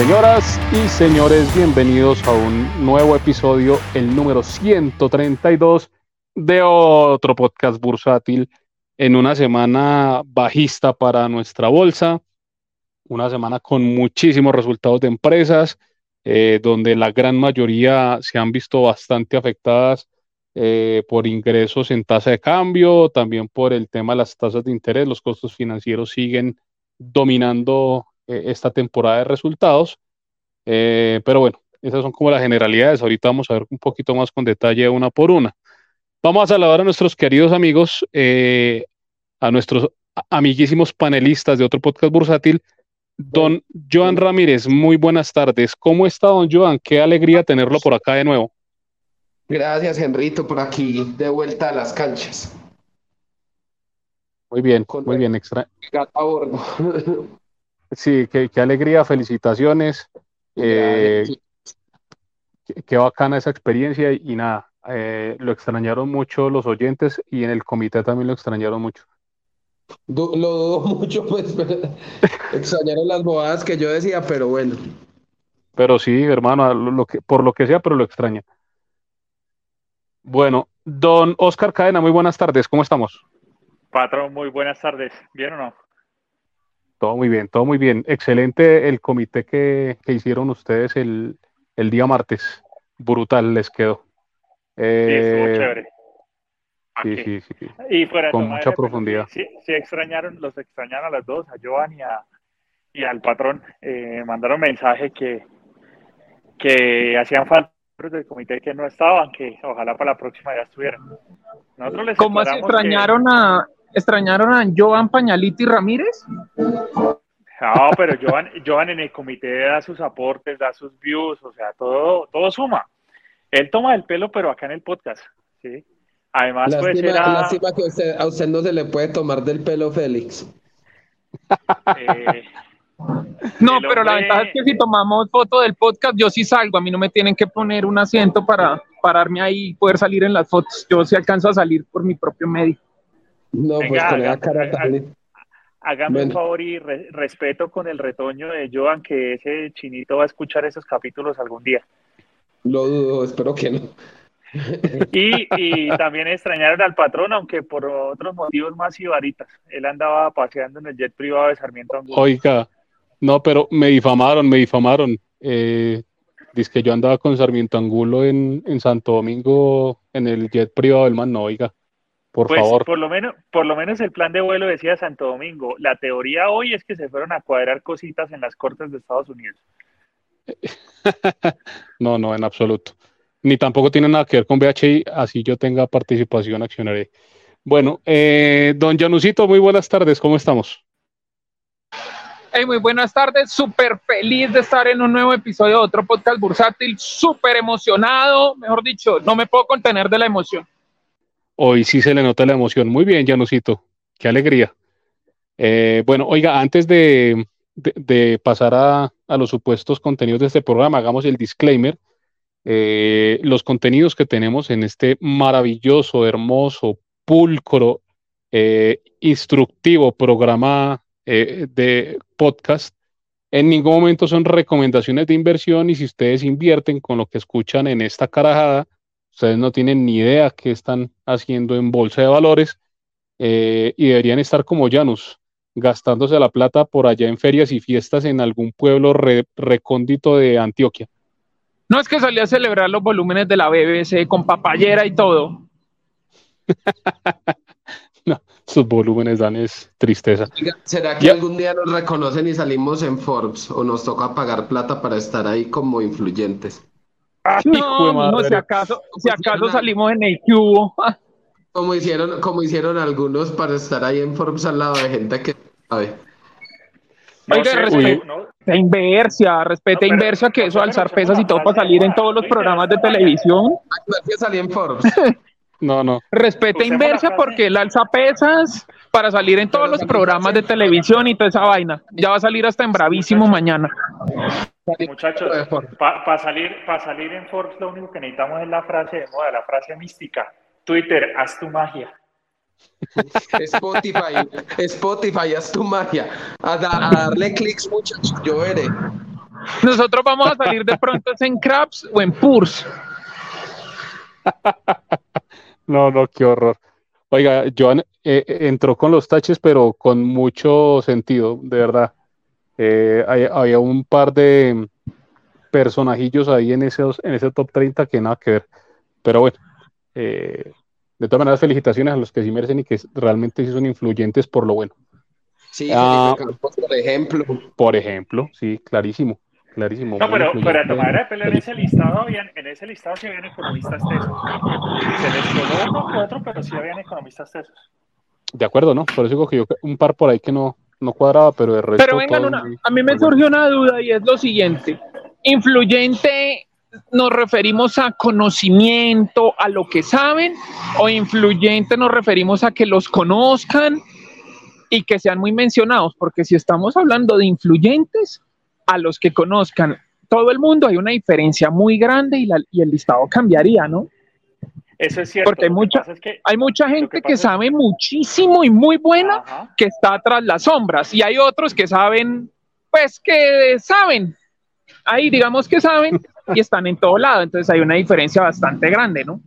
Señoras y señores, bienvenidos a un nuevo episodio, el número 132 de otro podcast bursátil en una semana bajista para nuestra bolsa, una semana con muchísimos resultados de empresas, eh, donde la gran mayoría se han visto bastante afectadas eh, por ingresos en tasa de cambio, también por el tema de las tasas de interés, los costos financieros siguen dominando eh, esta temporada de resultados. Eh, pero bueno, esas son como las generalidades. Ahorita vamos a ver un poquito más con detalle una por una. Vamos a saludar a nuestros queridos amigos, eh, a nuestros amiguísimos panelistas de otro podcast bursátil. Don Joan Ramírez, muy buenas tardes. ¿Cómo está, don Joan? Qué alegría tenerlo por acá de nuevo. Gracias, Henrito, por aquí, de vuelta a las canchas. Muy bien, muy bien, extra. Sí, qué, alegría, felicitaciones. Eh, qué, bacana esa experiencia y nada, eh, lo extrañaron mucho los oyentes y en el comité también lo extrañaron mucho. lo dudo mucho, pues, extrañaron las bobadas que yo decía, pero bueno. Pero sí, hermano, lo que, por lo que sea, pero lo extraña. Bueno, don Oscar Cadena, muy buenas tardes, ¿cómo estamos? Patrón, muy buenas tardes, ¿bien o no? Todo muy bien, todo muy bien. Excelente el comité que, hicieron ustedes el, día martes. Brutal les quedó. sí, estuvo eh, chévere. Sí, sí, sí, Y fuera con mucha profundidad. Sí, sí, extrañaron, los extrañaron a las dos, a Joan y, al patrón. Eh, mandaron mensaje que, que hacían falta del comité que no estaban, que ojalá para la próxima ya estuvieran. Nosotros les ¿Cómo se extrañaron a extrañaron a Joan Pañaliti Ramírez? No, pero Joan, Joan en el comité da sus aportes, da sus views, o sea, todo, todo suma. Él toma el pelo, pero acá en el podcast, ¿sí? Además, pues era... Lástima que a usted no se le puede tomar del pelo, Félix. Eh, no, pero la ventaja es que si tomamos foto del podcast, yo sí salgo. A mí no me tienen que poner un asiento para pararme ahí y poder salir en las fotos. Yo sí alcanzo a salir por mi propio medio. No, pues con la cara. Hágame un favor y respeto con el retoño de Joan que ese chinito va a escuchar esos capítulos algún día. Lo dudo, espero que no. Y, y también extrañaron al patrón, aunque por otros motivos más ibaritas. Él andaba paseando en el jet privado de Sarmiento Angulo. Oiga, no, pero me difamaron, me difamaron. Eh, dice que yo andaba con Sarmiento Angulo en, en Santo Domingo en el jet privado del man, no, oiga. Por pues, favor. Por lo, menos, por lo menos el plan de vuelo decía Santo Domingo. La teoría hoy es que se fueron a cuadrar cositas en las cortes de Estados Unidos. no, no, en absoluto. Ni tampoco tiene nada que ver con BHI, así yo tenga participación accionaria. Bueno, eh, don Janusito, muy buenas tardes, ¿cómo estamos? Hey, muy buenas tardes, súper feliz de estar en un nuevo episodio de otro podcast bursátil, súper emocionado, mejor dicho, no me puedo contener de la emoción. Hoy sí se le nota la emoción. Muy bien, Janusito. Qué alegría. Eh, bueno, oiga, antes de, pasar a, los supuestos contenidos de este programa, hagamos el disclaimer. Eh, los contenidos que tenemos en este maravilloso, hermoso, pulcro, eh, instructivo programa de podcast, en ningún momento son recomendaciones de inversión y si ustedes invierten con lo que escuchan en esta carajada, Ustedes no tienen ni idea qué están haciendo en bolsa de valores eh, y deberían estar como Janus, gastándose la plata por allá en ferias y fiestas en algún pueblo recóndito de Antioquia. No es que salí a celebrar los volúmenes de la BBC con papayera y todo. no, sus volúmenes dan es tristeza. ¿Será que algún día nos reconocen y salimos en Forbes o nos toca pagar plata para estar ahí como influyentes? No, si acaso, si acaso salimos en el cubo. Como hicieron, como hicieron algunos para estar ahí en Forbes al lado de gente que sabe. Oiga, respeta Inversia, respete Inversia, que eso alzar pesas y todo para salir en todos los programas de televisión. Inversia salí en Forbes. No, no. Respete Inversia porque él alza pesas para salir en todos los programas de televisión y toda esa vaina. Ya va a salir hasta en Bravísimo mañana. Muchachos, para salir, para salir en Forbes lo único que necesitamos es la frase de moda, la frase mística. Twitter, haz tu magia. Spotify, Spotify, haz tu magia. A, darle clics, muchachos, yo veré. Nosotros vamos a salir de pronto en Craps o en Purs. no, no, qué horror. Oiga, Joan eh, entró con los taches, pero con mucho sentido, de verdad. Eh, había un par de personajillos ahí en, esos, en ese top 30 que nada que ver. Pero bueno, eh, de todas maneras, felicitaciones a los que sí merecen y que realmente sí son influyentes por lo bueno. Sí, ah, por ejemplo. Por ejemplo, sí, clarísimo. Clarísimo. No, pero, pero a tomar de pelo en ese listado, habían, en ese listado sí habían economistas tesos. Se les coló uno cuatro, pero sí habían economistas tesos. De acuerdo, ¿no? Por eso digo que yo un par por ahí que no, no cuadraba, pero de resto. Pero vengan, una, a mí me surgió una duda y es lo siguiente. Influyente nos referimos a conocimiento, a lo que saben, o influyente nos referimos a que los conozcan y que sean muy mencionados, porque si estamos hablando de influyentes, a los que conozcan todo el mundo hay una diferencia muy grande y, y el listado cambiaría, ¿no? Eso es cierto. Porque hay mucha, hay mucha gente que, sabe muchísimo y muy buena que está tras las sombras y hay otros que saben, pues que saben, ahí digamos que saben y están en todo lado, entonces hay una diferencia bastante grande, ¿no?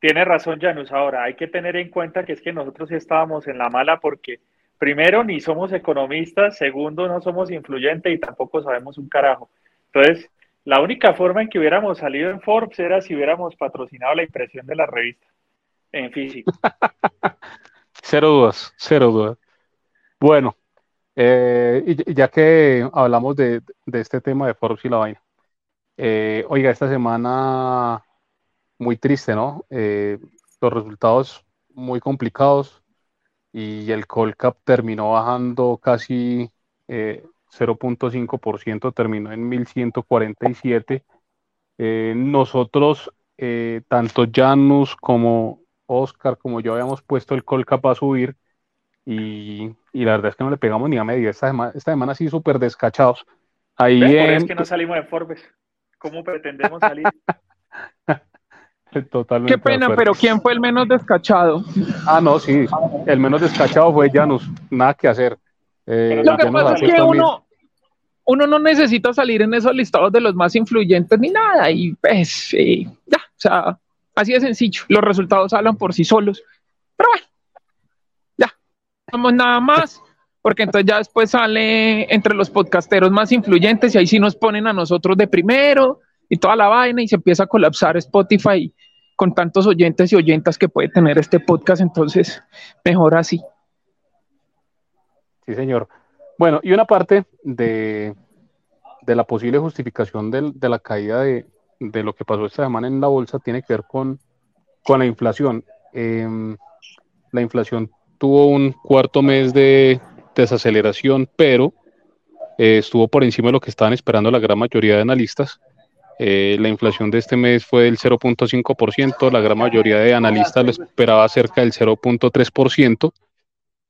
Tiene razón, Janus. Ahora hay que tener en cuenta que es que nosotros estábamos en la mala porque primero ni somos economistas, segundo no somos influyentes y tampoco sabemos un carajo. Entonces, la única forma en que hubiéramos salido en Forbes era si hubiéramos patrocinado la impresión de la revista en físico. cero dudas, cero dudas. Bueno, eh, ya que hablamos de, este tema de Forbes y la vaina, eh, oiga, esta semana muy triste, ¿no? Eh, los resultados muy complicados y el Colcap terminó bajando casi 0.5%, terminó en 1147. nosotros, tanto Janus como Oscar, como yo, habíamos puesto el Colcap a subir y, la verdad es que no le pegamos ni a medio. Esta semana, esta semana sí súper descachados. Ahí es que no salimos de Forbes. ¿Cómo pretendemos salir? Totalmente. Qué pena, pero ¿quién fue el menos descachado? Ah, no, sí. El menos descachado fue Janus. Nada que hacer. Eh, Lo que pasa es que uno, uno no necesita salir en esos listados de los más influyentes ni nada. Y pues, ya, o sea, así de sencillo. Los resultados hablan por sí solos. Pero bueno, nada más, porque entonces ya después sale entre los podcasteros más influyentes y ahí sí nos ponen a nosotros de primero y toda la vaina y se empieza a colapsar Spotify con tantos oyentes y oyentas que puede tener este podcast, entonces mejor así. Sí, señor. Bueno, y una parte de, de la posible justificación de, la caída de, lo que pasó esta semana en la bolsa tiene que ver con, con la inflación. Em, la inflación tuvo un cuarto mes de desaceleración, pero eh, estuvo por encima de lo que estaban esperando la gran mayoría de analistas. Eh, la inflación de este mes fue del 0.5%, la gran mayoría de analistas lo esperaba cerca del 0.3%.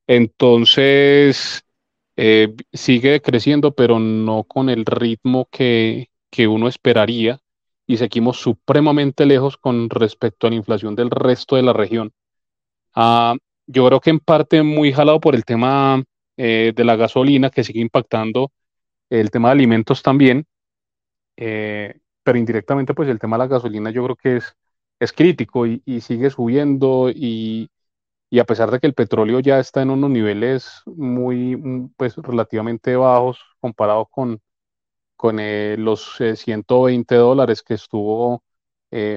Entonces, eh, sigue creciendo, pero no con el ritmo que, que uno esperaría y seguimos supremamente lejos con respecto a la inflación del resto de la región. Ah, yo creo que en parte muy jalado por el tema eh, de la gasolina que sigue impactando el tema de alimentos también, eh, pero indirectamente pues el tema de la gasolina yo creo que es, es crítico y, sigue subiendo y, a pesar de que el petróleo ya está en unos niveles muy mm, pues relativamente bajos comparado con, con eh, los 120 dólares que estuvo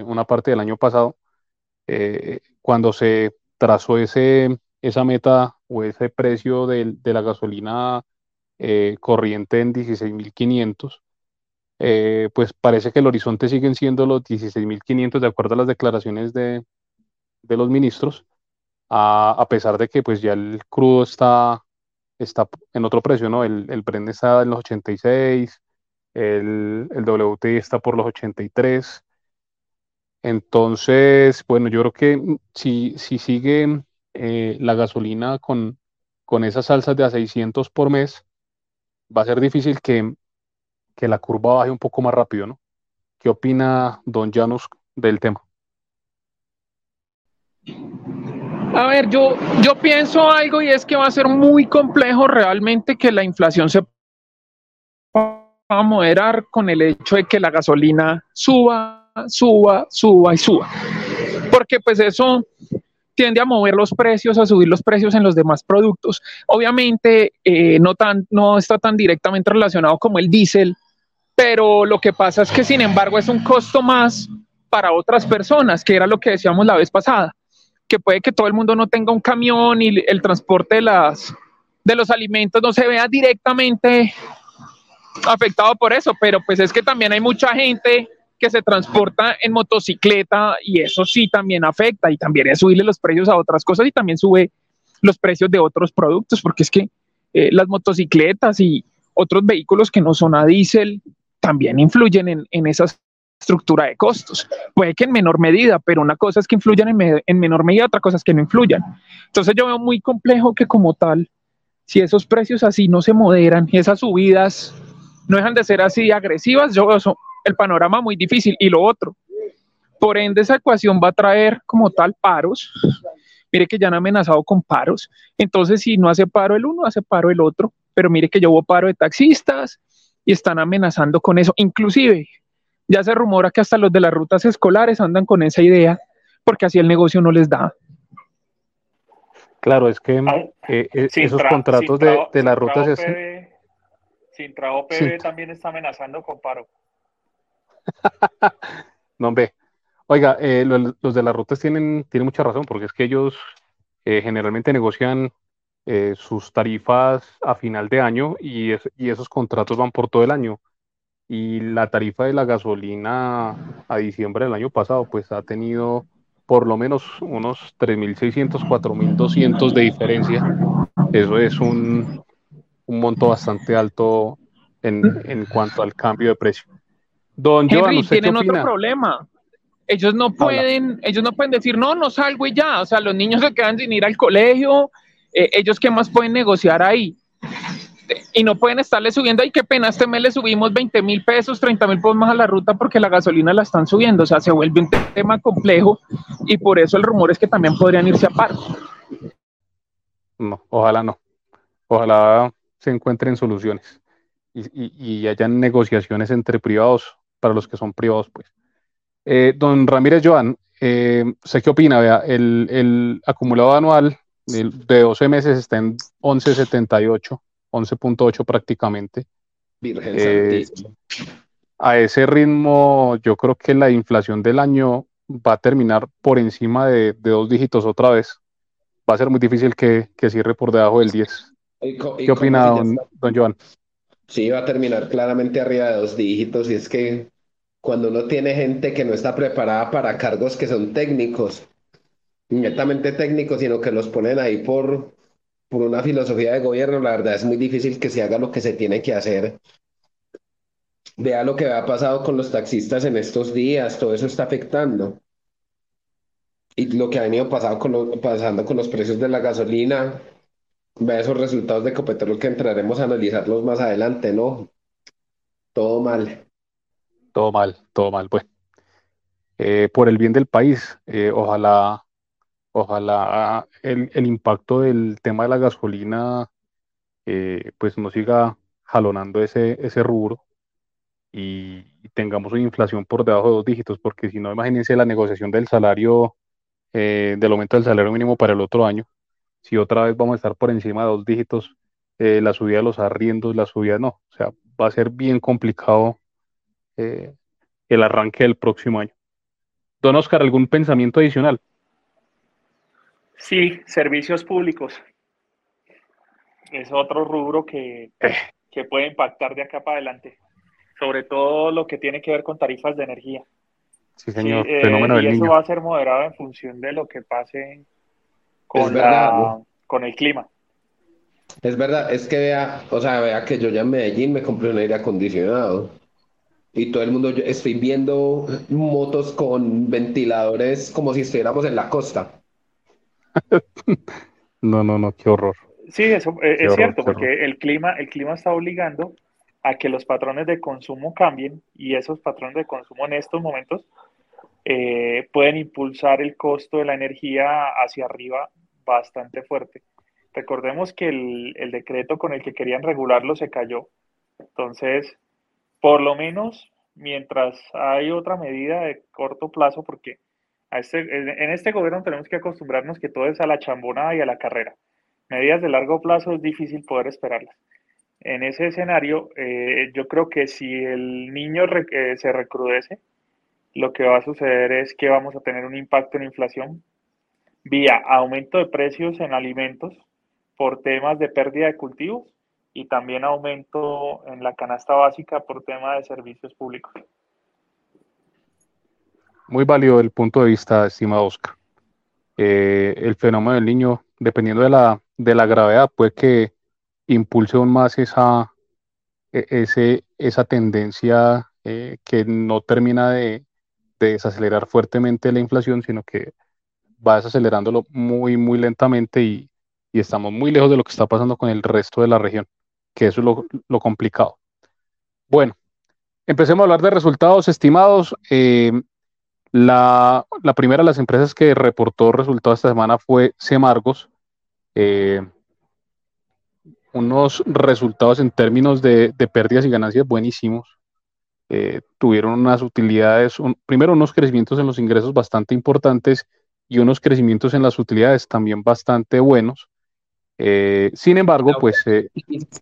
una parte del año pasado, cuando se trazó ese, esa meta o ese precio de, la gasolina eh, corriente en 16.500, eh, pues parece que el horizonte siguen siendo los 16.500 de acuerdo a las declaraciones de, los ministros, a, pesar de que pues ya el crudo está, está en otro precio, ¿no? El, el Brent está en los 86, el, el WTI está por los 83, entonces, bueno, yo creo que mm, si, si sigue eh, la gasolina con, con esas salsas de a 600 por mes, va a ser difícil que, que la curva baje un poco más rápido, ¿no? ¿Qué opina don Janus del tema? A ver, yo, yo pienso algo y es que va a ser muy complejo realmente que la inflación se a moderar con el hecho de que la gasolina suba, suba, suba y suba. Porque pues eso tiende a mover los precios, a subir los precios en los demás productos. Obviamente eh, no, tan, no está tan directamente relacionado como el diésel, pero lo que pasa es que sin embargo es un costo más para otras personas, que era lo que decíamos la vez pasada, que puede que todo el mundo no tenga un camión y el transporte de, las, de los alimentos no se vea directamente afectado por eso, pero pues es que también hay mucha gente que se transporta en motocicleta y eso sí también afecta y también es subirle los precios a otras cosas y también sube los precios de otros productos porque es que eh, las motocicletas y otros vehículos que no son a diésel también influyen en, esa estructura de costos. Puede que en menor medida, pero una cosa es que influyan en, en menor medida, otra cosa es que no influyan. Entonces yo veo muy complejo que como tal, si esos precios así no se moderan, esas subidas no dejan de ser así agresivas, yo veo el panorama muy difícil. Y lo otro, por ende, esa ecuación va a traer como tal paros. Mire que ya han amenazado con paros. Entonces, si no hace paro el uno, hace paro el otro. Pero mire que yo hubo paro de taxistas y están amenazando con eso. Inclusive, ya se rumora que hasta los de las rutas escolares andan con esa idea, porque así el negocio no les da. Claro, es que eh, eh, esos contratos de, de, las rutas... Es... Sintra OPB también está amenazando con paro. no, ve. Oiga, eh, los, de las rutas tienen, tienen mucha razón, porque es que ellos eh, generalmente negocian eh, sus tarifas a final de año y, y esos contratos van por todo el año. Y la tarifa de la gasolina a diciembre del año pasado, pues ha tenido por lo menos unos 3.600, 4.200 de diferencia. Eso es un, un monto bastante alto en, en cuanto al cambio de precio. Don Henry, tienen otro problema. Ellos no pueden, ellos no pueden decir, no, no salgo y ya. O sea, los niños se quedan sin ir al colegio. Eh, ellos qué más pueden negociar ahí. Y no pueden estarle subiendo, ay, qué pena, este mes le subimos 20 mil pesos, 30 mil pesos más a la ruta porque la gasolina la están subiendo. O sea, se vuelve un tema complejo y por eso el rumor es que también podrían irse a paro. No, ojalá no. Ojalá se encuentren soluciones y, y, hayan negociaciones entre privados para los que son privados, pues. Eh, don Ramírez Joan, eh, sé qué opina, vea, el, el acumulado anual de 12 meses está en 11.78, 11.8 prácticamente. Virgen eh, a ese ritmo, yo creo que la inflación del año va a terminar por encima de, de dos dígitos otra vez. Va a ser muy difícil que, que cierre por debajo del 10. ¿Qué opina don, Joan? Sí, va a terminar claramente arriba de dos dígitos y es que cuando uno tiene gente que no está preparada para cargos que son técnicos, netamente técnicos, sino que los ponen ahí por, por una filosofía de gobierno, la verdad es muy difícil que se haga lo que se tiene que hacer. Vea lo que ha pasado con los taxistas en estos días, todo eso está afectando. Y lo que ha venido pasado con pasando con los precios de la gasolina, Vea esos resultados de Ecopetrol que entraremos a analizarlos más adelante, ¿no? Todo mal. Todo mal, todo mal. Pues, eh, por el bien del país, eh, ojalá, ojalá el, impacto del tema de la gasolina, eh, pues no siga jalonando ese, ese rubro y, tengamos una inflación por debajo de dos dígitos, porque si no, imagínense la negociación del salario, del aumento del salario mínimo para el otro año si otra vez vamos a estar por encima de dos dígitos, eh, la subida de los arriendos, la subida no. O sea, va a ser bien complicado eh, el arranque del próximo año. Don Oscar, ¿algún pensamiento adicional? Sí, servicios públicos. Es otro rubro que, eh. que puede impactar de acá para adelante. Sobre todo lo que tiene que ver con tarifas de energía. Sí, señor. Fenómeno y eso va a ser moderado en función de lo que pase con, la, con el clima. Es verdad, es que vea, o sea, vea que yo ya en Medellín me compré un aire acondicionado y todo el mundo, yo estoy viendo motos con ventiladores como si estuviéramos en la costa. no, no, no, qué horror. Sí, eso eh, es, cierto, porque el clima, el clima está obligando a que los patrones de consumo cambien y esos patrones de consumo en estos momentos eh, pueden impulsar el costo de la energía hacia arriba bastante fuerte. Recordemos que el, decreto con el que querían regularlo se cayó. Entonces, por lo menos mientras hay otra medida de corto plazo, porque este, en este gobierno tenemos que acostumbrarnos que todo es a la chambonada y a la carrera. Medidas de largo plazo es difícil poder esperarlas. En ese escenario, eh, yo creo que si el niño eh, se recrudece, lo que va a suceder es que vamos a tener un impacto en inflación vía aumento de precios en alimentos por temas de pérdida de cultivos y también aumento en la canasta básica por tema de servicios públicos. Muy válido el punto de vista, estimado Oscar. Eh, el fenómeno del niño, dependiendo de la, de la gravedad, puede que impulse aún más esa, e, ese, esa tendencia eh, que no termina de, de, desacelerar fuertemente la inflación, sino que va desacelerándolo muy, muy lentamente y, y, estamos muy lejos de lo que está pasando con el resto de la región que eso es lo, complicado. Bueno, empecemos a hablar de resultados estimados. Eh, la, primera de las empresas que reportó resultados esta semana fue Semargos. Eh, unos resultados en términos de, pérdidas y ganancias buenísimos. Eh, tuvieron unas utilidades, primero unos crecimientos en los ingresos bastante importantes y unos crecimientos en las utilidades también bastante buenos. Eh, sin embargo, pues... Eh,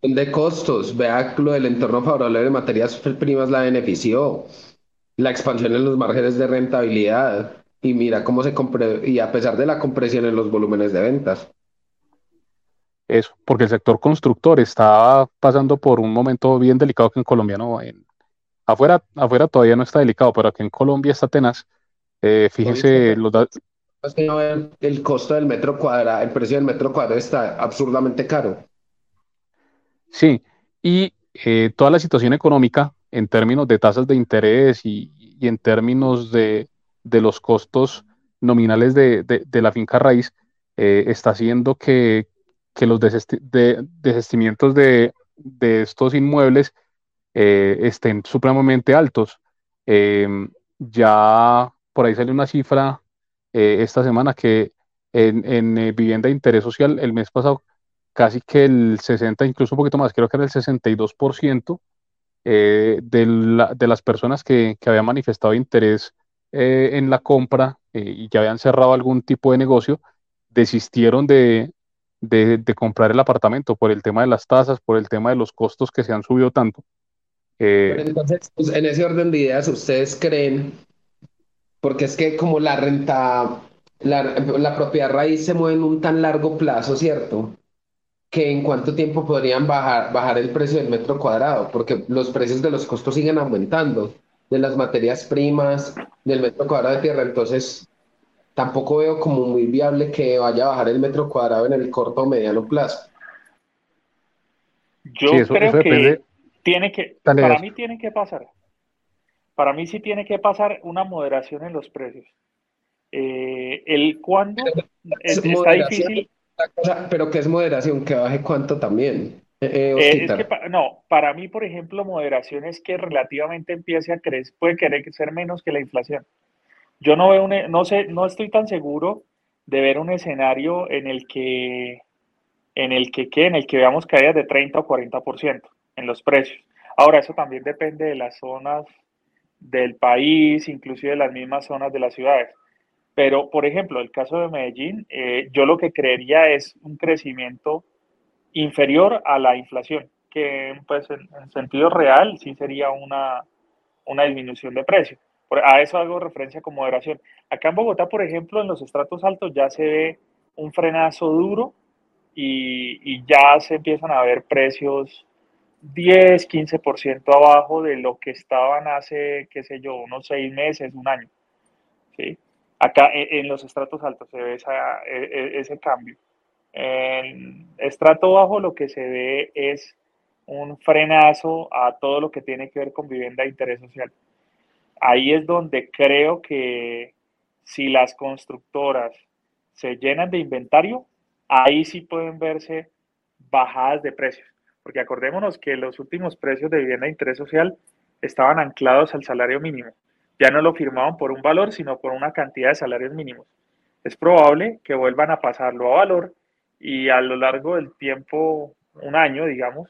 de costos, vea lo del entorno favorable de materias primas la benefició, la expansión en los márgenes de rentabilidad y mira cómo se compre y a pesar de la compresión en los volúmenes de ventas. Eso, porque el sector constructor está pasando por un momento bien delicado que en Colombia, ¿no? En, afuera, afuera todavía no está delicado, pero aquí en Colombia está tenaz. Eh, fíjense los, el costo del metro cuadrado, el precio del metro cuadrado está absurdamente caro. Sí, y eh, toda la situación económica en términos de tasas de interés y, en términos de, los costos nominales de, la finca raíz eh, está haciendo que, los desestimientos de, estos inmuebles eh, estén supremamente altos. ya por ahí sale una cifra eh, esta semana que en, eh, vivienda de interés social el mes pasado casi que el 60, incluso un poquito más, creo que era el 62% eh, de, las personas que, que habían manifestado interés en la compra y que habían cerrado algún tipo de negocio, desistieron de, de, comprar el apartamento por el tema de las tasas, por el tema de los costos que se han subido tanto. entonces, pues, en ese orden de ideas, ¿ustedes creen porque es que como la renta, la, propiedad raíz se mueve en un tan largo plazo, ¿cierto? Que en cuánto tiempo podrían bajar, bajar el precio del metro cuadrado, porque los precios de los costos siguen aumentando, de las materias primas, del metro cuadrado de tierra, entonces tampoco veo como muy viable que vaya a bajar el metro cuadrado en el corto o mediano plazo. Yo creo que tiene que, para mí tiene que pasar para mí sí tiene que pasar una moderación en los precios. Eh, el cuándo está difícil. Pero ¿qué es moderación? ¿Que baje cuánto también? Eh, eh, no, para mí, por ejemplo, moderación es que relativamente empiece a crecer, puede querer ser menos que la inflación. Yo no veo no sé, no estoy tan seguro de ver un escenario en el que, en el que, en el que veamos caídas de 30 o 40% en los precios. Ahora, eso también depende de las zonas del país, inclusive de las mismas zonas de las ciudades. Pero, por ejemplo, el caso de Medellín, eh, yo lo que creería es un crecimiento inferior a la inflación, que pues en, sentido real sí sería una, una disminución de precio. A eso hago referencia con moderación. Acá en Bogotá, por ejemplo, en los estratos altos ya se ve un frenazo duro y, y ya se empiezan a ver precios 10, 15% abajo de lo que estaban hace, qué sé yo, unos seis meses, un año. ¿sí? Acá e, en, los estratos altos se ve e, e, ese cambio. En estrato bajo lo que se ve es un frenazo a todo lo que tiene que ver con vivienda de interés social. Ahí es donde creo que si las constructoras se llenan de inventario, ahí sí pueden verse bajadas de precios porque acordémonos que los últimos precios de vivienda de interés social estaban anclados al salario mínimo. Ya no lo firmaban por un valor, sino por una cantidad de salarios mínimos. Es probable que vuelvan a pasarlo a valor y a lo largo del tiempo, un año, digamos,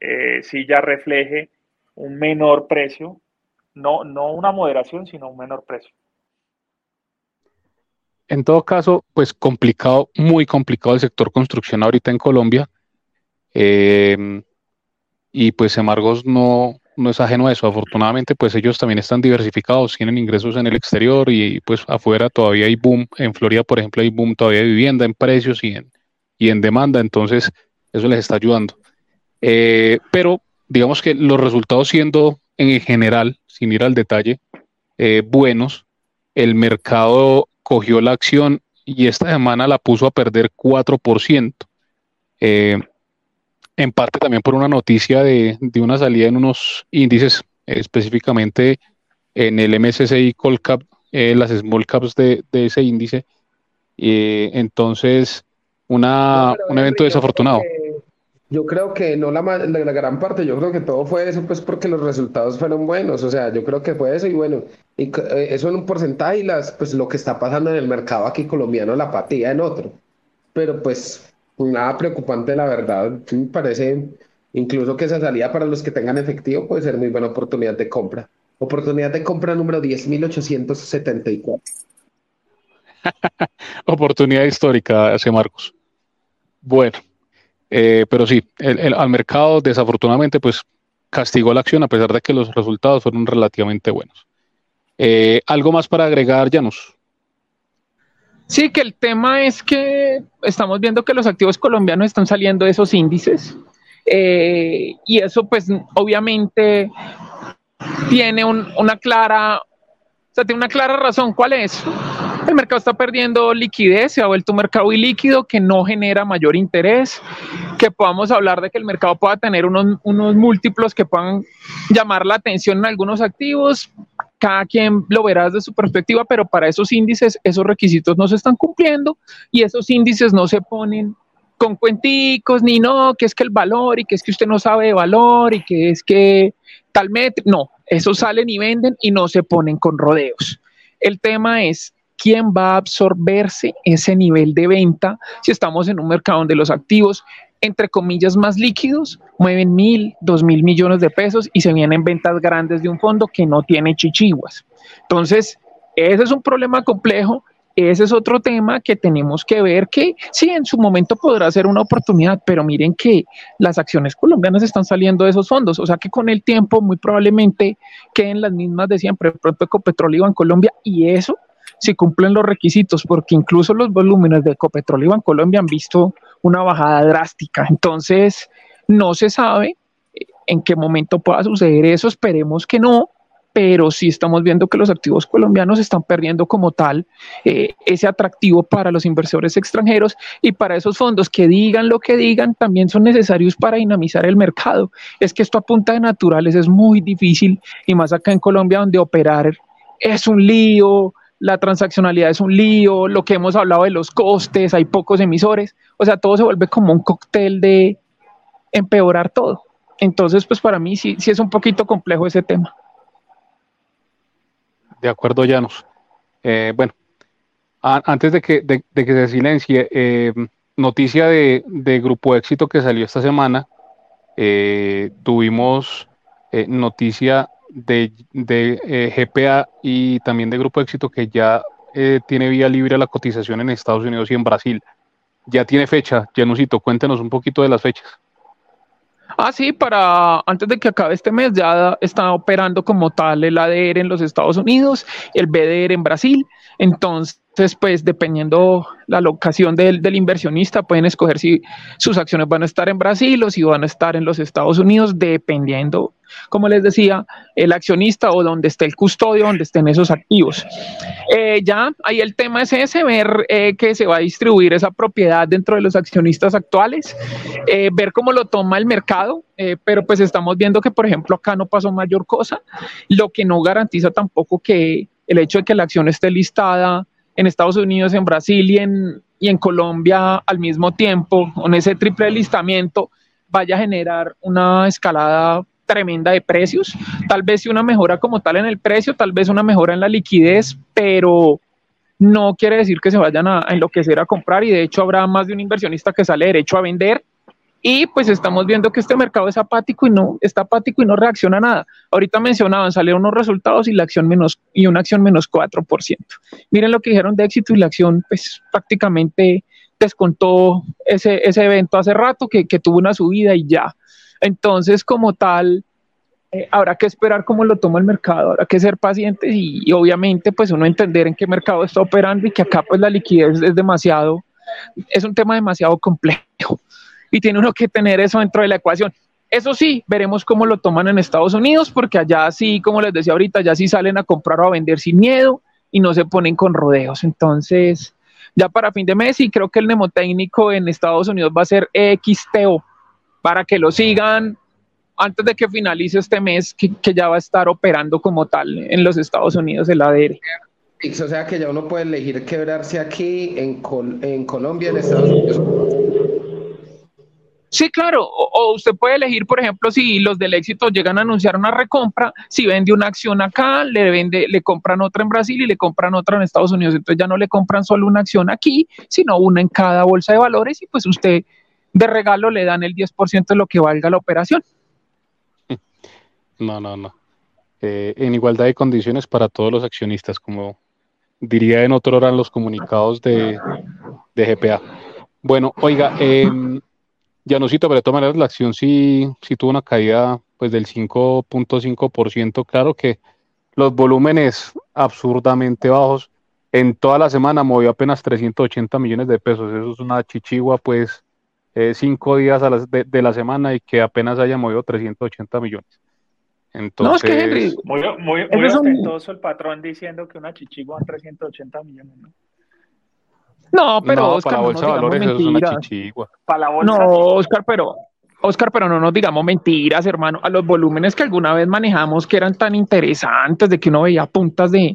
eh, sí ya refleje un menor precio, no, no una moderación, sino un menor precio. En todo caso, pues complicado, muy complicado el sector construcción ahorita en Colombia. Eh, y pues Emargos no, no es ajeno a eso. Afortunadamente, pues ellos también están diversificados, tienen ingresos en el exterior y pues afuera todavía hay boom. En Florida, por ejemplo, hay boom todavía de vivienda en precios y en, y en demanda. Entonces, eso les está ayudando. Eh, pero digamos que los resultados siendo en general, sin ir al detalle, eh, buenos, el mercado cogió la acción y esta semana la puso a perder 4%. Eh, en parte también por una noticia de, una salida en unos índices, específicamente en el MSCI Colcap, eh, las small caps de, ese índice. entonces, una, un evento desafortunado. Yo creo que no la, la, gran parte, yo creo que todo fue eso, pues porque los resultados fueron buenos, o sea, yo creo que fue eso y bueno, y eh, eso en un porcentaje y las, pues lo que está pasando en el mercado aquí colombiano, la patía en otro. Pero pues nada preocupante, la verdad, me parece incluso que esa salida para los que tengan efectivo puede ser muy buena oportunidad de compra. Oportunidad de compra número 10.874. oportunidad histórica, hace Marcos. Bueno. Eh, pero sí, el, al mercado desafortunadamente pues castigó la acción a pesar de que los resultados fueron relativamente buenos. Eh, ¿Algo más para agregar, Janus? Sí, que el tema es que estamos viendo que los activos colombianos están saliendo de esos índices eh, y eso pues obviamente tiene una clara, o sea, tiene una clara razón. ¿Cuál es? El mercado está perdiendo liquidez, se ha vuelto un mercado ilíquido que no genera mayor interés, que podamos hablar de que el mercado pueda tener unos, unos múltiplos que puedan llamar la atención en algunos activos. Cada quien lo verá desde su perspectiva, pero para esos índices esos requisitos no se están cumpliendo y esos índices no se ponen con cuenticos, ni no, que es que el valor y que es que usted no sabe de valor y que es que tal metro. No, esos salen y venden y no se ponen con rodeos. El tema es quién va a absorberse ese nivel de venta si estamos en un mercado donde los activos, entre comillas, más líquidos, mueven mil, dos mil millones de pesos y se vienen ventas grandes de un fondo que no tiene chichiguas. Entonces, ese es un problema complejo. Ese es otro tema que tenemos que ver que sí, en su momento podrá ser una oportunidad, pero miren que las acciones colombianas están saliendo de esos fondos, o sea que con el tiempo muy probablemente queden las mismas de siempre, ejemplo, Ecopetrol en Colombia, y eso si cumplen los requisitos, porque incluso los volúmenes de Ecopetrol y Colombia han visto una bajada drástica. Entonces, no se sabe en qué momento pueda suceder eso, esperemos que no, pero sí estamos viendo que los activos colombianos están perdiendo como tal eh, ese atractivo para los inversores extranjeros y para esos fondos que digan lo que digan también son necesarios para dinamizar el mercado. Es que esto a punta de naturales es muy difícil y más acá en Colombia donde operar es un lío, la transaccionalidad es un lío, lo que hemos hablado de los costes, hay pocos emisores, o sea, todo se vuelve como un cóctel de empeorar todo. Entonces, pues para mí sí, sí es un poquito complejo ese tema. De acuerdo, Llanos. Eh, bueno, antes de que, de, que se silencie, eh, noticia de, Grupo Éxito que salió esta semana, eh, tuvimos noticia de, de eh, GPA y también de Grupo Éxito que ya eh, tiene vía libre a la cotización en Estados Unidos y en Brasil. Ya tiene fecha, Janusito, cuéntenos un poquito de las fechas. Ah, sí, para antes de que acabe este mes ya está operando como tal el ADR en los Estados Unidos, el BDR en Brasil. Entonces, pues dependiendo la locación del, inversionista, pueden escoger si sus acciones van a estar en Brasil o si van a estar en los Estados Unidos, dependiendo como les decía, el accionista o donde esté el custodio, donde estén esos activos. Eh, ya ahí el tema es ese, ver eh, que se va a distribuir esa propiedad dentro de los accionistas actuales, eh, ver cómo lo toma el mercado, pero pues estamos viendo que, por ejemplo, acá no pasó mayor cosa, lo que no garantiza tampoco que el hecho de que la acción esté listada en Estados Unidos, en Brasil y en, y en Colombia al mismo tiempo, con ese triple listamiento, vaya a generar una escalada tremenda de precios. Tal vez una mejora como tal en el precio, tal vez una mejora en la liquidez, pero no quiere decir que se vayan a, enloquecer a comprar y de hecho habrá más de un inversionista que sale derecho a vender Y pues estamos viendo que este mercado es apático y no está apático y no reacciona a nada. Ahorita mencionaban, salieron unos resultados y la acción menos y una acción menos 4%. Miren lo que dijeron de éxito y la acción pues prácticamente descontó ese, ese evento hace rato que, que tuvo una subida y ya. Entonces, como tal, eh, habrá que esperar cómo lo toma el mercado, habrá que ser pacientes y, obviamente pues uno entender en qué mercado está operando y que acá pues la liquidez es demasiado, es un tema demasiado complejo y tiene uno que tener eso dentro de la ecuación. Eso sí, veremos cómo lo toman en Estados Unidos, porque allá sí, como les decía ahorita, ya sí salen a comprar o a vender sin miedo y no se ponen con rodeos. Entonces, ya para fin de mes, y creo que el mnemotécnico en Estados Unidos va a ser XTO, para que lo sigan, antes de que finalice este mes, que, ya va a estar operando como tal en los Estados Unidos el ADR. O sea que ya uno puede elegir quebrarse aquí en, en Colombia, en Estados Unidos. Sí, claro, o, usted puede elegir, por ejemplo, si los del éxito llegan a anunciar una recompra, si vende una acción acá, le vende, le compran otra en Brasil y le compran otra en Estados Unidos. Entonces ya no le compran solo una acción aquí, sino una en cada bolsa de valores y pues usted de regalo le dan el 10% de lo que valga la operación. No, no, no. Eh, en igualdad de condiciones para todos los accionistas, como diría en otro hora los comunicados de, GPA. Bueno, oiga, eh, Janusito, pero de todas maneras la acción sí, sí tuvo una caída pues del 5.5%. Claro que los volúmenes absurdamente bajos. En toda la semana movió apenas 380 millones de pesos. Eso es una chichigua, pues, eh, cinco días a de, de, la semana y que apenas haya movido 380 millones. Entonces, no, es que Henry, muy, muy, muy ostentoso el patrón diciendo que una chichigua a 380 millones, ¿no? No, pero Oscar, para la bolsa de valores es una chichigua. Para la bolsa, no, Oscar, pero Oscar, pero no nos digamos mentiras, hermano. A los volúmenes que alguna vez manejamos que eran tan interesantes, de que uno veía puntas de,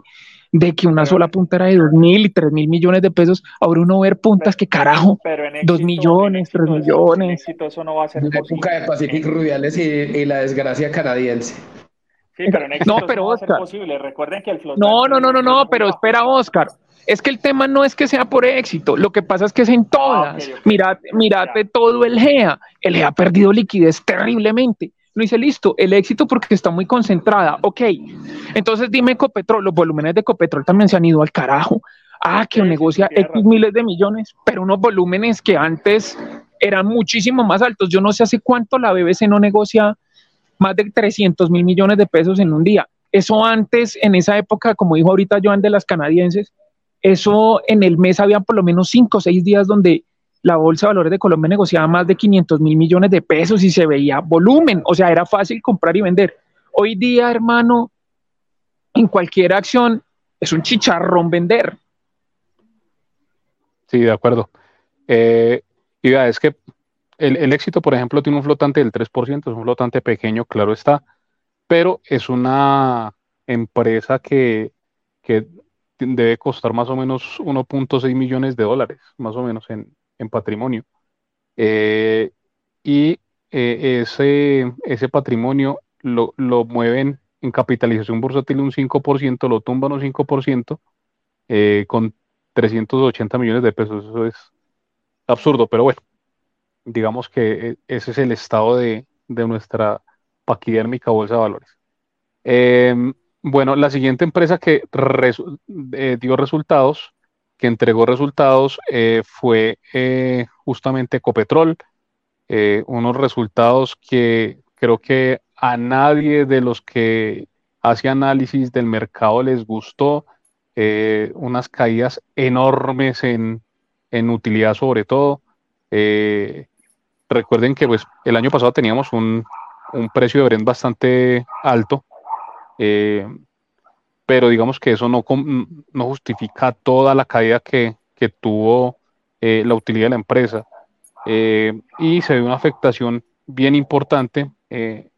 de que una sola punta era de dos mil y tres mil millones de pesos, ahora uno ver puntas que carajo, dos millones, tres millones. eso no va a ser la época de Pacific Rubiales y, la desgracia canadiense. Sí, pero en no, pero no Oscar, posible. Recuerden que el No, no, no, no, no, pero espera, Oscar. Es que el tema no es que sea por éxito, lo que pasa es que es en todas. Mirate, mirate todo el GEA. El GEA ha perdido liquidez terriblemente no dice listo, el éxito porque está muy concentrada. Ok, entonces dime Ecopetrol, los volúmenes de Ecopetrol también se han ido al carajo. Ah, que negocia X miles de millones, pero unos volúmenes que antes eran muchísimo más altos. Yo no sé hace cuánto la BBC no negocia más de 300 mil millones de pesos en un día. Eso antes, en esa época, como dijo ahorita Joan de las canadienses, eso en el mes habían por lo menos 5 o 6 días donde la Bolsa de Valores de Colombia negociaba más de 500 mil millones de pesos y se veía volumen, o sea, era fácil comprar y vender. Hoy día, hermano, en cualquier acción es un chicharrón vender. Sí, de acuerdo. Eh, y es que el, éxito, por ejemplo, tiene un flotante del 3%, es un flotante pequeño, claro está, pero es una empresa que, que debe costar más o menos 1.6 millones de dólares, más o menos en, en patrimonio. Eh, y eh, ese, ese patrimonio lo, lo, mueven en capitalización bursátil un 5%, lo tumban un 5% eh, con 380 millones de pesos. Eso es absurdo, pero bueno, digamos que ese es el estado de, de nuestra paquidérmica bolsa de valores. Bueno, la siguiente empresa que dio resultados que entregó resultados eh, fue eh, justamente Ecopetrol, eh, unos resultados que creo que a nadie de los que hace análisis del mercado les gustó, unas caídas enormes en, utilidad sobre todo. recuerden que pues, el año pasado teníamos un, precio de Brent bastante alto pero digamos que eso no, no justifica toda la caída que, tuvo eh, la utilidad de la empresa. Eh, y se ve una afectación bien importante eh,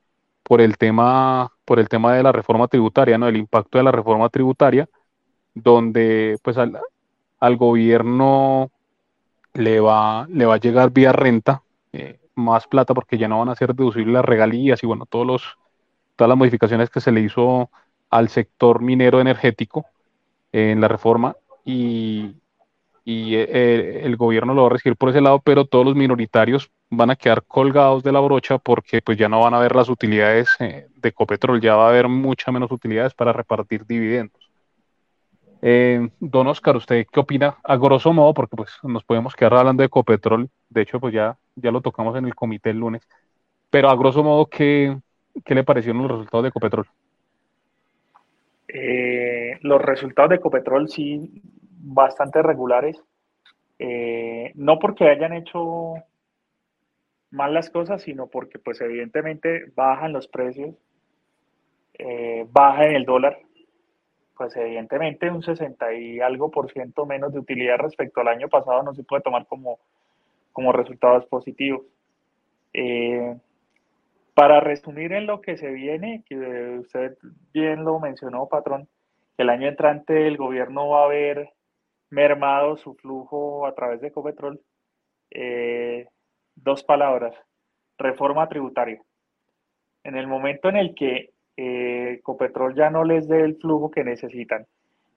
por, el tema, por el tema de la reforma tributaria, ¿no? el impacto de la reforma tributaria, donde pues al, gobierno le va, le va a llegar vía renta más plata porque ya no van a ser deducibles las regalías y bueno, todos los, todas las modificaciones que se le hizo al sector minero energético en la reforma y, y eh, el gobierno lo va a recibir por ese lado, pero todos los minoritarios van a quedar colgados de la brocha porque pues ya no van a ver las utilidades eh, de Ecopetrol, ya va a haber muchas menos utilidades para repartir dividendos. Eh, don Oscar, ¿usted qué opina? A grosso modo, porque pues nos podemos quedar hablando de Ecopetrol, de hecho pues ya, ya lo tocamos en el comité el lunes, pero a grosso modo, ¿qué, qué le parecieron los resultados de Ecopetrol? los resultados de Ecopetrol sí bastante regulares. Eh, no porque hayan hecho mal las cosas, sino porque pues evidentemente bajan los precios, eh, baja el dólar, pues evidentemente un 60 y algo por ciento menos de utilidad respecto al año pasado no se puede tomar como, como resultados positivos. Eh, para resumir en lo que se viene, que usted bien lo mencionó, patrón, el año entrante el gobierno va a ver mermado su flujo a través de Ecopetrol. Eh, dos palabras, reforma tributaria. En el momento en el que eh, Ecopetrol ya no les dé el flujo que necesitan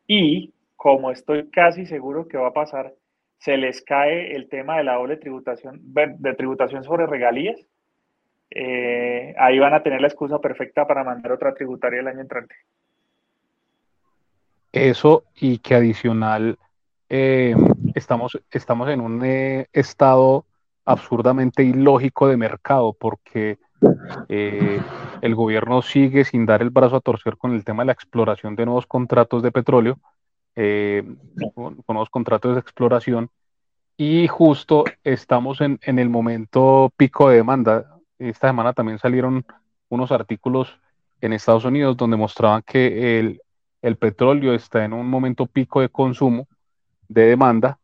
y, como estoy casi seguro que va a pasar, se les cae el tema de la doble tributación, de tributación sobre regalías, eh, ahí van a tener la excusa perfecta para mandar otra tributaria el año entrante. Eso y que adicional eh, estamos, estamos en un eh, estado absurdamente ilógico de mercado porque el gobierno sigue sin dar el brazo a torcer con el tema de la exploración de nuevos contratos de petróleo, con, nuevos contratos de exploración, y justo estamos en, en, el momento pico de demanda. Esta semana también salieron unos artículos en Estados Unidos donde mostraban que el, petróleo está en un momento pico de consumo de demanda.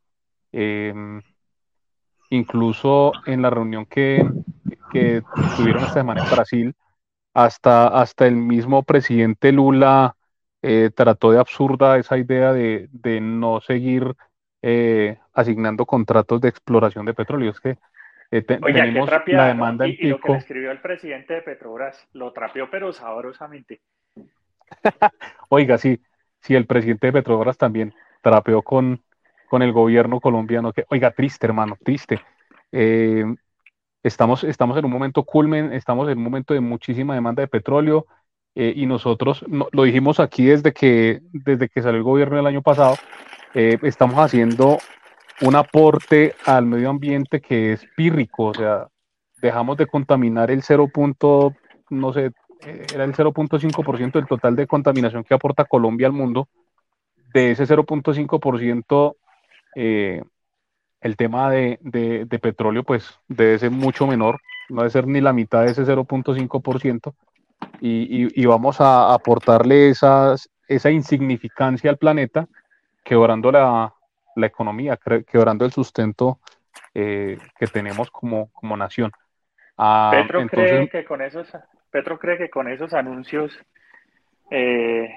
Em, incluso en la reunión que, que, tuvieron esta semana en Brasil, hasta, hasta el mismo presidente Lula eh, trató de absurda esa idea de, no seguir eh, asignando contratos de exploración de petróleo. Es que eh, tenemos la demanda y, lo que le escribió el presidente de Petrobras, lo trapeó pero sabrosamente. Oiga, sí, sí, el presidente de Petrobras también trapeó con, con el gobierno colombiano. Que, oiga, triste, hermano, triste. Eh, estamos, estamos en un momento culmen, estamos en un momento de muchísima demanda de petróleo eh, y nosotros lo dijimos aquí desde que, desde que salió el gobierno el año pasado, eh, estamos haciendo un aporte al medio ambiente que es pírrico, o sea, dejamos de contaminar el 0. no sé, era el 0.5% del total de contaminación que aporta Colombia al mundo. De ese 0.5%, eh, el tema de, petróleo pues debe ser mucho menor, no debe ser ni la mitad de ese 0.5%, y, y, vamos a aportarle esa insignificancia al planeta, quebrando la, la economía, quebrando el sustento eh, que tenemos como, como nación. Ah, Petro, cree que con esos, Petro cree que con esos anuncios eh,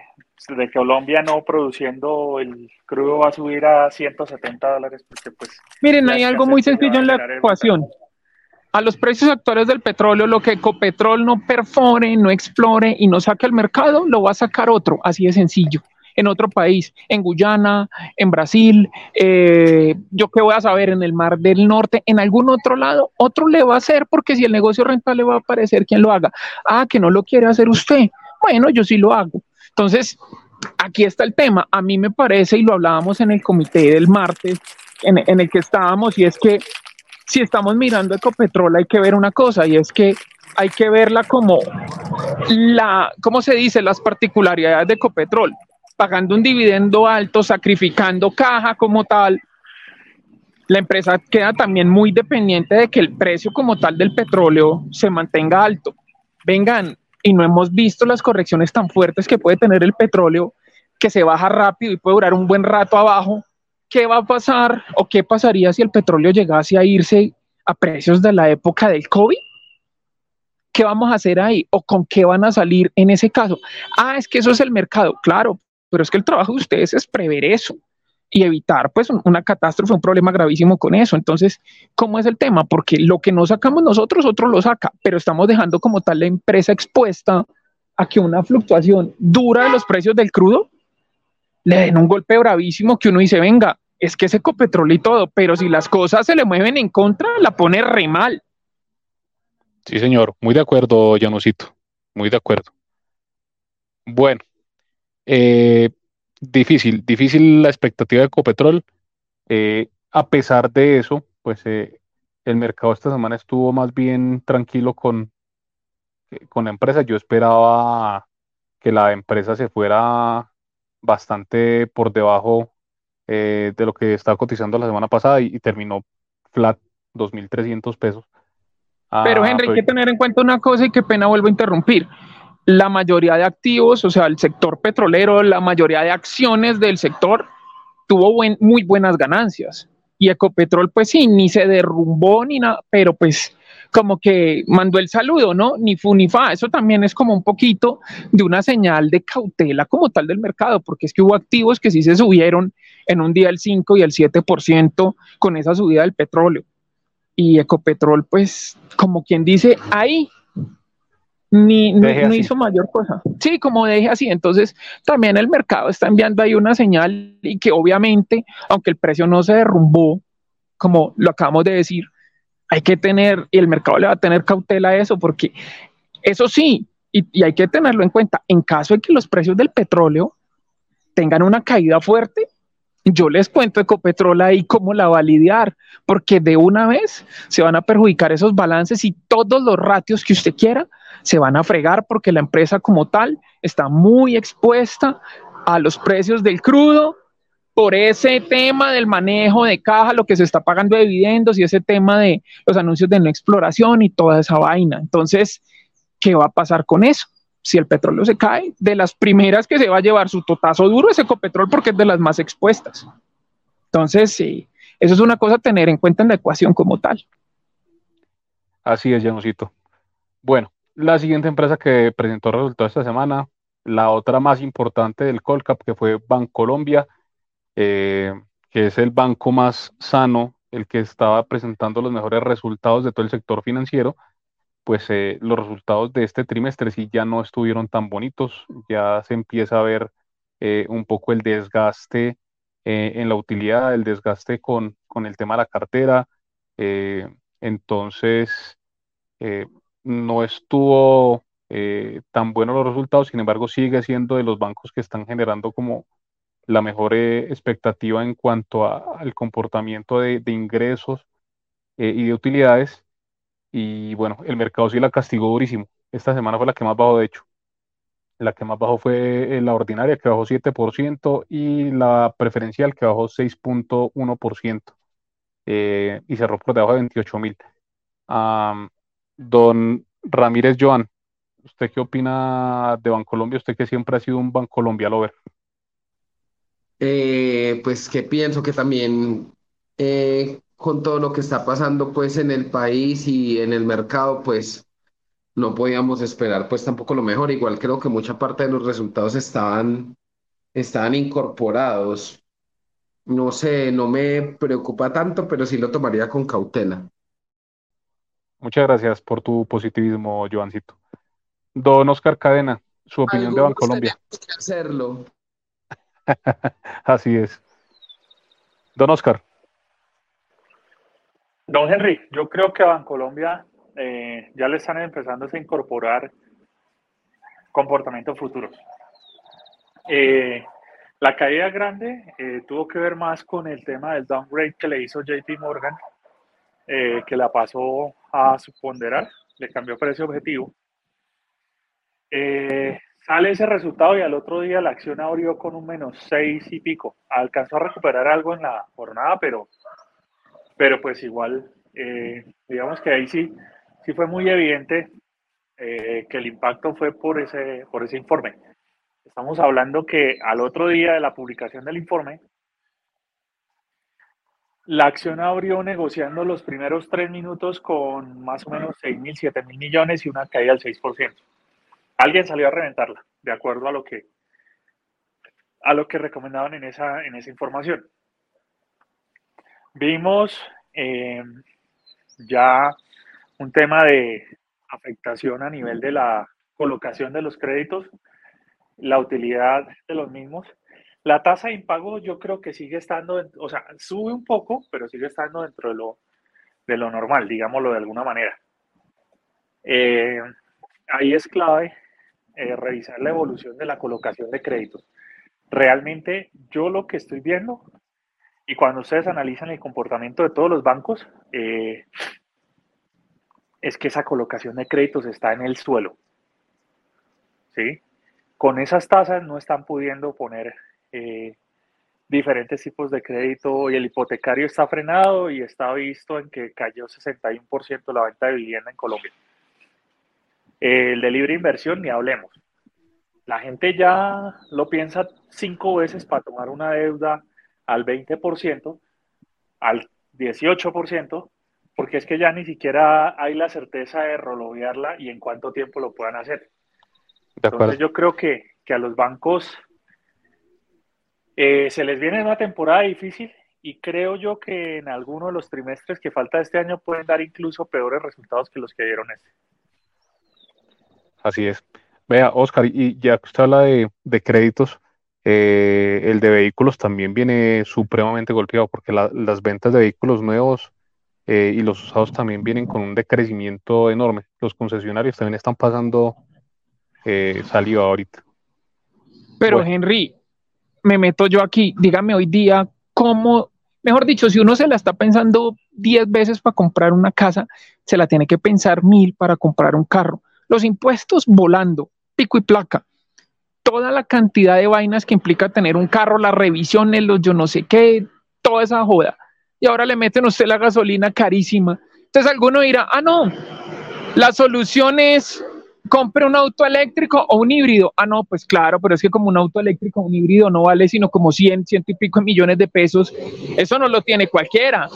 de Colombia no produciendo el crudo va a subir a 170 dólares porque pues... Miren, hay algo muy sencillo en la ecuación. A los precios actuales del petróleo, lo que Ecopetrol no perfore, no explore y no saque al mercado, lo va a sacar otro, así de sencillo en otro país, en Guyana, en Brasil, eh, yo qué voy a saber, en el Mar del Norte, en algún otro lado, otro le va a hacer porque si el negocio rentable va a aparecer, quien lo haga. Ah, que no lo quiere hacer usted. Bueno, yo sí lo hago. Entonces, aquí está el tema. A mí me parece, y lo hablábamos en el comité del martes, en, el que estábamos, y es que si estamos mirando Ecopetrol hay que ver una cosa, y es que hay que verla como la, ¿cómo se dice? Las particularidades de Ecopetrol, pagando un dividendo alto, sacrificando caja como tal. La empresa queda también muy dependiente de que el precio como tal del petróleo se mantenga alto. Vengan, y no hemos visto las correcciones tan fuertes que puede tener el petróleo, que se baja rápido y puede durar un buen rato abajo. ¿Qué va a pasar o qué pasaría si el petróleo llegase a irse a precios de la época del COVID? ¿Qué vamos a hacer ahí? ¿O con qué van a salir en ese caso? Ah, es que eso es el mercado. Claro, pero es que el trabajo de ustedes es prever eso y evitar pues una catástrofe, un problema gravísimo con eso. Entonces, ¿cómo es el tema? Porque lo que no sacamos nosotros, otro lo saca, pero estamos dejando como tal la empresa expuesta a que una fluctuación dura de los precios del crudo le den un golpe bravísimo que uno dice, venga, es que es Ecopetrol y todo, pero si las cosas se le mueven en contra, la pone re mal. Sí, señor, muy de acuerdo, Janusito, muy de acuerdo. Bueno, eh, difícil, difícil la expectativa de Ecopetrol. Eh, a pesar de eso, pues eh, el mercado esta semana estuvo más bien tranquilo con, con la empresa. Yo esperaba que la empresa se fuera bastante por debajo de lo que estaba cotizando la semana pasada y, terminó flat 2.300 pesos. Pero ah, Henry, hay que tener en cuenta una cosa y qué pena vuelvo a interrumpir la mayoría de activos, o sea, el sector petrolero, la mayoría de acciones del sector tuvo muy buenas ganancias. Y Ecopetrol, pues sí, ni se derrumbó ni nada, pero pues como que mandó el saludo, ¿no? Ni fu ni fa. Eso también es como un poquito de una señal de cautela como tal del mercado, porque es que hubo activos que sí se subieron en un día el 5 y el 7% con esa subida del petróleo. Y Ecopetrol, pues, como quien dice, ahí ni no, hizo mayor cosa. Sí, como dije así, entonces también el mercado está enviando ahí una señal y que obviamente, aunque el precio no se derrumbó, como lo acabamos de decir, hay que tener, y el mercado le va a tener cautela a eso, porque eso sí, y, y hay que tenerlo en cuenta, en caso de que los precios del petróleo tengan una caída fuerte, yo les cuento Ecopetrol ahí cómo la va a lidiar, porque de una vez se van a perjudicar esos balances y todos los ratios que usted quiera se van a fregar porque la empresa como tal está muy expuesta a los precios del crudo por ese tema del manejo de caja, lo que se está pagando de dividendos y ese tema de los anuncios de no exploración y toda esa vaina. Entonces, ¿qué va a pasar con eso? Si el petróleo se cae, de las primeras que se va a llevar su totazo duro es Ecopetrol porque es de las más expuestas. Entonces, sí, eso es una cosa a tener en cuenta en la ecuación como tal. Así es, Janusito. Bueno, la siguiente empresa que presentó resultados esta semana, la otra más importante del Colcap, que fue Bancolombia, eh, que es el banco más sano, el que estaba presentando los mejores resultados de todo el sector financiero, pues eh, los resultados de este trimestre sí ya no estuvieron tan bonitos, ya se empieza a ver eh, un poco el desgaste en la utilidad, el desgaste con, con, el tema de la cartera. entonces, no estuvo eh, tan bueno los resultados, sin embargo sigue siendo de los bancos que están generando como la mejor eh, expectativa en cuanto al comportamiento de, ingresos eh, y de utilidades. Y bueno, el mercado sí la castigó durísimo. Esta semana fue la que más bajó, de hecho. La que más bajó fue la ordinaria, que bajó 7%, y la preferencial, que bajó 6.1%, y cerró por debajo de 28 mil. Don Ramírez Joan, ¿usted qué opina de Bancolombia? Usted que siempre ha sido un Bancolombia lover. Eh, pues que pienso que también eh, con todo lo que está pasando pues en el país y en el mercado, pues no podíamos esperar pues tampoco lo mejor. Igual creo que mucha parte de los resultados estaban, estaban incorporados. No sé, no me preocupa tanto, pero sí lo tomaría con cautela. Muchas gracias por tu positivismo, Joancito. Don Oscar Cadena, su opinión de Bancolombia. hacerlo. Así es. Don Oscar. Don Henry, yo creo que a Bancolombia eh, ya le están empezando a incorporar comportamientos futuros. Eh, la caída grande eh, tuvo que ver más con el tema del downgrade que le hizo JP Morgan eh, que la pasó a ponderar, le cambió precio objetivo. Eh, sale ese resultado y al otro día la acción abrió con un menos 6 y pico. Alcanzó a recuperar algo en la jornada, pero, pero pues igual, eh, digamos que ahí sí, sí fue muy evidente que el impacto fue por ese, por ese informe. Estamos hablando que al otro día de la publicación del informe, la acción abrió negociando los primeros tres minutos con más o menos 6 mil, 7 mil millones y una caída del 6%. Alguien salió a reventarla, de acuerdo a lo que, a lo que recomendaban en esa, en esa información. Vimos eh, ya un tema de afectación a nivel de la colocación de los créditos, la utilidad de los mismos. La tasa de impago yo creo que sigue estando, o sea, sube un poco, pero sigue estando dentro de lo, de lo normal, digámoslo de alguna manera. Eh, ahí es clave eh, revisar la evolución de la colocación de créditos. Realmente yo lo que estoy viendo, y cuando ustedes analizan el comportamiento de todos los bancos, eh, es que esa colocación de créditos está en el suelo. ¿Sí? Con esas tasas no están pudiendo poner eh, diferentes tipos de crédito y el hipotecario está frenado y está visto en que cayó 61% la venta de vivienda en Colombia. El de libre inversión, ni hablemos. La gente ya lo piensa cinco veces para tomar una deuda al 20%, al 18%, porque es que ya ni siquiera hay la certeza de roloviarla y en cuánto tiempo lo puedan hacer. Entonces yo creo que, que a los bancos eh, se les viene una temporada difícil y creo yo que en alguno de los trimestres que falta este año pueden dar incluso peores resultados que los que dieron este. Así es. Vea, Oscar, y ya que usted habla de, créditos, eh, el de vehículos también viene supremamente golpeado porque las ventas de vehículos nuevos eh, y los usados también vienen con un decrecimiento enorme. Los concesionarios también están pasando eh, saliva ahorita. Pero Henry, me meto yo aquí, dígame hoy día cómo, mejor dicho, si uno se la está pensando 10 veces para comprar una casa, se la tiene que pensar mil para comprar un carro. Los impuestos volando, pico y placa. Toda la cantidad de vainas que implica tener un carro, las revisiones, los yo no sé qué, toda esa joda. Y ahora le meten usted la gasolina carísima. Entonces alguno dirá, ah, no, la solución es compre un auto eléctrico o un híbrido. Ah, no, pues claro, pero es que como un auto eléctrico o un híbrido no vale sino como 100, ciento y pico millones de pesos. Eso no lo tiene cualquiera.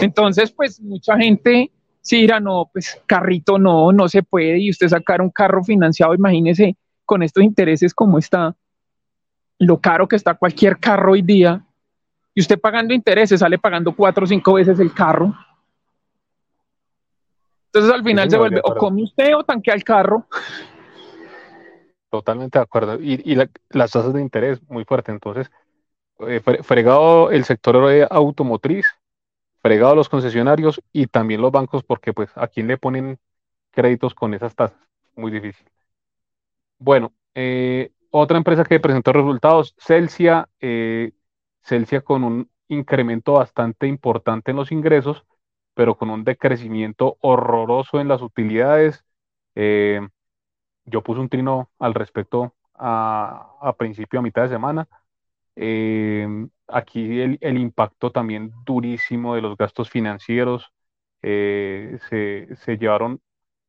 Entonces, pues mucha gente sí dirá, no, pues carrito no, no se puede. Y usted sacar un carro financiado, imagínese con estos intereses como está, lo caro que está cualquier carro hoy día. Y usted pagando intereses, sale pagando cuatro o cinco veces el carro. Entonces al final se vuelve o come usted o tanquea el carro. Totalmente de acuerdo. Y, las tasas de interés muy fuerte. Entonces, eh, fregado el sector automotriz, fregado los concesionarios y también los bancos, porque pues a quién le ponen créditos con esas tasas. Muy difícil. Bueno, eh, otra empresa que presentó resultados, Celsia, eh, Celsia con un incremento bastante importante en los ingresos, pero con un decrecimiento horroroso en las utilidades. Eh, yo puse un trino al respecto a, principio, a mitad de semana. Eh, aquí el, impacto también durísimo de los gastos financieros. Eh, se, llevaron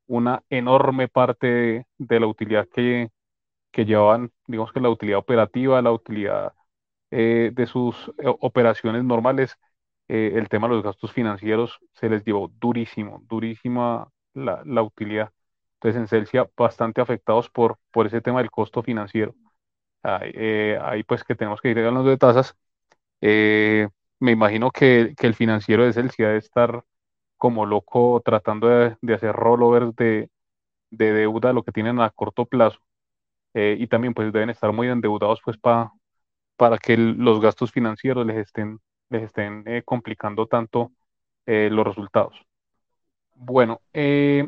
una enorme parte de, la utilidad que, que, llevaban, digamos que la utilidad operativa, la utilidad de sus operaciones normales eh, el tema de los gastos financieros se les llevó durísimo, durísima la, utilidad. Entonces, en Celsia, bastante afectados por, por ese tema del costo financiero. Ahí, eh, pues que tenemos que ir hablando de tasas. Eh, me imagino que, el financiero de Celsia debe estar como loco tratando de, hacer rollovers de, de, deuda, lo que tienen a corto plazo. y también pues deben estar muy endeudados pues para para que los gastos financieros les estén les estén eh, complicando tanto eh, los resultados. Bueno, eh,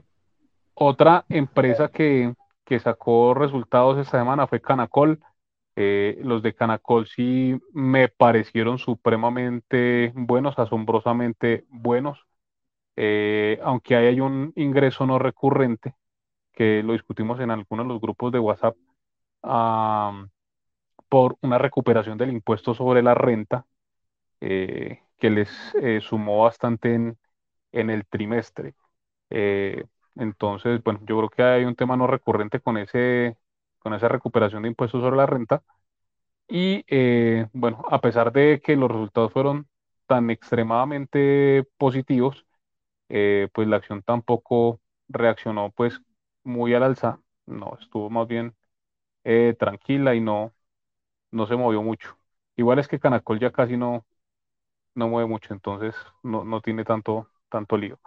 otra empresa que, sacó resultados esta semana fue Canacol. los de Canacol sí me parecieron supremamente buenos, asombrosamente buenos, aunque hay un ingreso no recurrente, que lo discutimos en algunos de los grupos de WhatsApp, por una recuperación del impuesto sobre la renta eh, que les eh, sumó bastante en, el trimestre. Eh, entonces, bueno, yo creo que hay un tema no recurrente con, ese, con esa recuperación de impuestos sobre la renta. Y bueno, a pesar de que los resultados fueron tan extremadamente positivos, pues la acción tampoco reaccionó pues muy al alza, no, estuvo más bien tranquila y no, no se movió mucho. Igual es que Canacol ya casi no, no mueve mucho, entonces no, tiene tanto, tanto lío.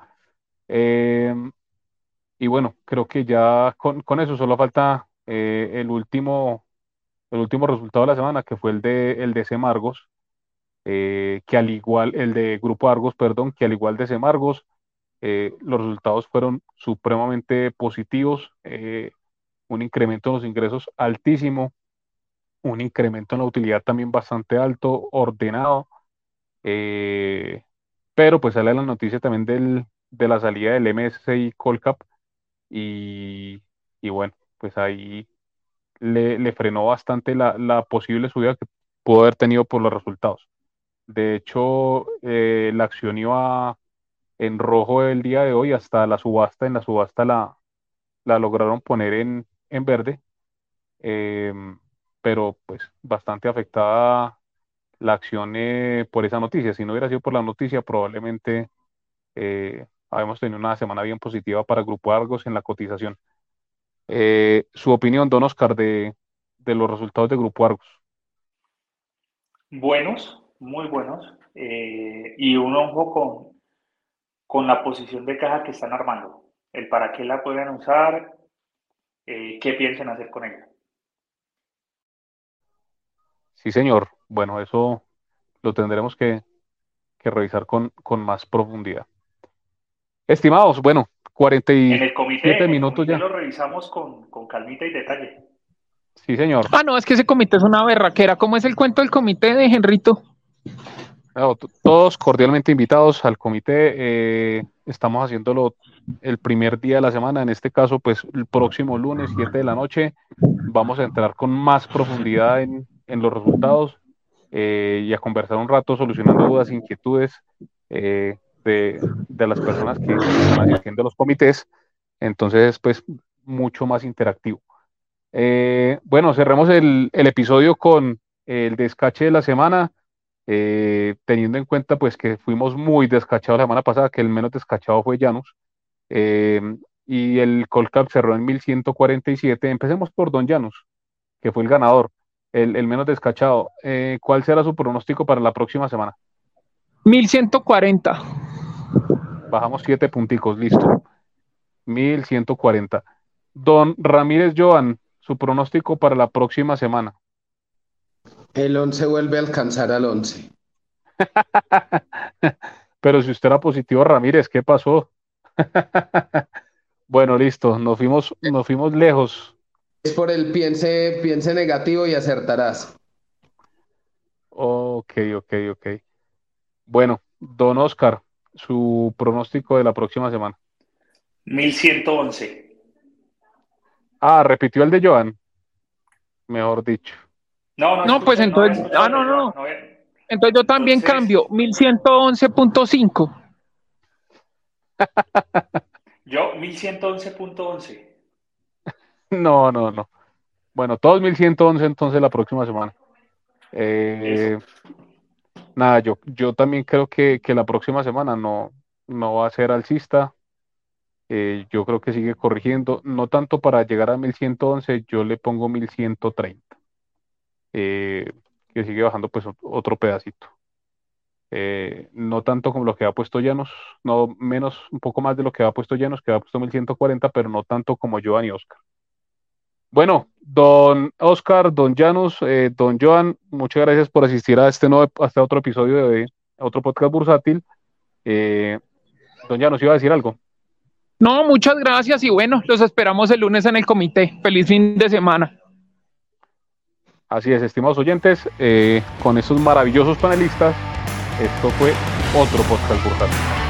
Em, y bueno, creo que ya con, eso solo falta eh, el último, el último resultado de la semana, que fue el de, el de Semargos, eh, que al igual, el de Grupo Argos, perdón, que al igual de Semargos, eh, los resultados fueron supremamente positivos, eh, un incremento en los ingresos altísimo, un incremento en la utilidad también bastante alto, ordenado, pero pues sale la noticia también del, de la salida del MSI Colcap y, y bueno, pues ahí le, frenó bastante la, la, posible subida que pudo haber tenido por los resultados. De hecho, eh, la acción iba en rojo el día de hoy hasta la subasta. En la subasta la, la lograron poner en, en verde, em, pero pues bastante afectada la acción eh, por esa noticia. Si no hubiera sido por la noticia, probablemente eh, habíamos tenido una semana bien positiva para Grupo Argos en la cotización. Eh, su opinión, don Oscar, de, de, los resultados de Grupo Argos. Buenos, muy buenos. Y un ojo con, con la posición de caja que están armando. El para qué la pueden usar, qué piensan hacer con ella. Sí, señor. Bueno, eso lo tendremos que, que revisar con, con más profundidad. Estimados, bueno, 47 minutos ya. Lo revisamos con, con calmita y detalle. Sí, señor. Ah, no, es que ese comité es una berraquera. ¿Cómo es el cuento del comité de Henrito? todos cordialmente invitados al comité. Eh, estamos haciéndolo el primer día de la semana. En este caso, pues el próximo lunes, 7 de la noche, vamos a entrar con más profundidad en, en los resultados eh, y a conversar un rato solucionando dudas, inquietudes. Eh, de, las personas que están asistiendo a los comités, entonces pues mucho más interactivo. Eh, bueno, cerremos el, episodio con el descache de la semana, teniendo en cuenta pues que fuimos muy descachados la semana pasada, que el menos descachado fue eh, y el Colcap cerró en 1147. Empecemos por Don Janus, que fue el ganador, el, el menos descachado. ¿Cuál será su pronóstico para la próxima semana? 1140. Bajamos siete punticos, listo. 1140. Don Ramírez Joan, su pronóstico para la próxima semana. El 11 vuelve a alcanzar al 11. Pero si usted era positivo, Ramírez, ¿qué pasó? bueno, listo, nos fuimos, nos fuimos lejos. Es por el piense, piense negativo y acertarás. Ok, ok, ok. Bueno, don Oscar, su pronóstico de la próxima semana. 1111. Ah, repitió el de Joan. Mejor dicho. No, no, no pues entonces, ah, no, no. Entonces yo también cambio, 1111.5. yo 1111.11. No, no, no. Bueno, todos 1111 entonces la próxima semana. Eh, nada, yo, yo también creo que, la próxima semana no, no va a ser alcista. Eh, yo creo que sigue corrigiendo, no tanto para llegar a 1111, yo le pongo 1130, eh, que sigue bajando pues otro pedacito. Eh, no tanto como lo que ha puesto Llanos, no menos, un poco más de lo que ha puesto Llanos, que ha puesto 1140, pero no tanto como Joan y Oscar. Bueno, don Oscar, don Janus, eh, don Joan, muchas gracias por asistir a este nuevo, a este otro episodio de otro podcast bursátil. Eh, don Janus, ¿iba a decir algo? No, muchas gracias y bueno, los esperamos el lunes en el comité. Feliz fin de semana. Así es, estimados oyentes, eh, con estos maravillosos panelistas, esto fue otro podcast bursátil.